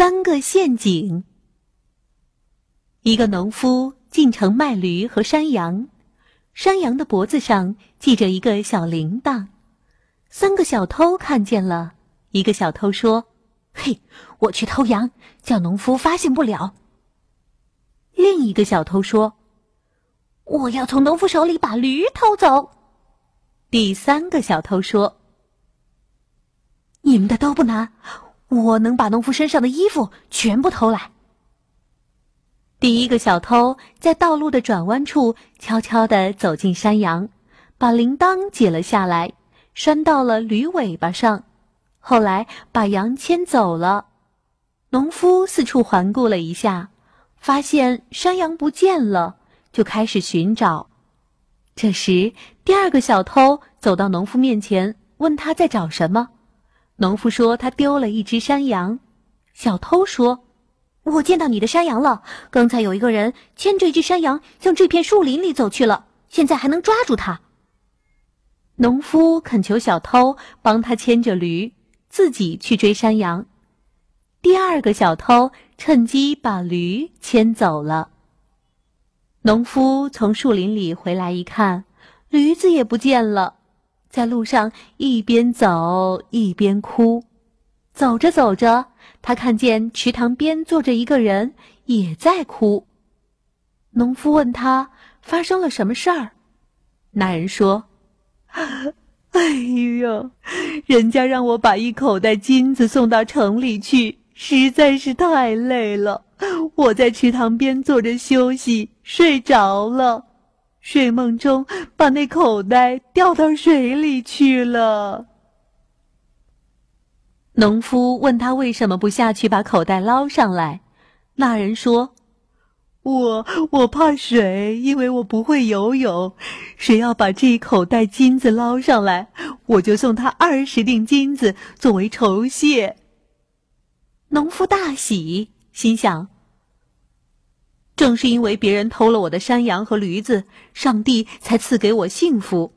三个陷阱。一个农夫进城卖驴和山羊，山羊的脖子上系着一个小铃铛。三个小偷看见了，一个小偷说：“嘿，我去偷羊，叫农夫发现不了。”另一个小偷说：“我要从农夫手里把驴偷走。”第三个小偷说：“你们的都不难，我能把农夫身上的衣服全部偷来。”第一个小偷在道路的转弯处悄悄地走进山羊，把铃铛解了下来，拴到了驴尾巴上，后来把羊牵走了。农夫四处环顾了一下，发现山羊不见了，就开始寻找。这时，第二个小偷走到农夫面前，问他在找什么。农夫说他丢了一只山羊。小偷说。我见到你的山羊了。刚才有一个人牵着一只山羊向这片树林里走去了，现在还能抓住他。农夫恳求小偷帮他牵着驴，自己去追山羊。第二个小偷趁机把驴牵走了。农夫从树林里回来一看，驴子也不见了，在路上一边走一边哭。走着走着，他看见池塘边坐着一个人，也在哭。农夫问他发生了什么事儿，那人说：“哎呀，人家让我把一口袋金子送到城里去，实在是太累了。我在池塘边坐着休息，睡着了，睡梦中把那口袋掉到水里去了。”农夫问他为什么不下去把口袋捞上来？那人说：“我我怕水，因为我不会游泳。谁要把这一口袋金子捞上来，我就送他二十锭金子作为酬谢。”农夫大喜，心想：“正是因为别人偷了我的山羊和驴子，上帝才赐给我幸福。”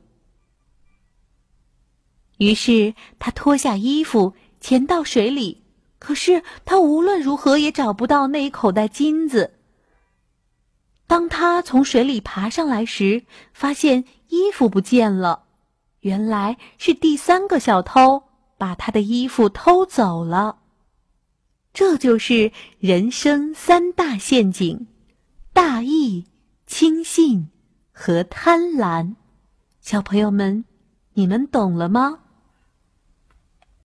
于是他脱下衣服。潜到水里，可是他无论如何也找不到那一口袋金子。当他从水里爬上来时，发现衣服不见了，原来是第三个小偷把他的衣服偷走了。这就是人生三大陷阱：大意、轻信和贪婪。小朋友们，你们懂了吗？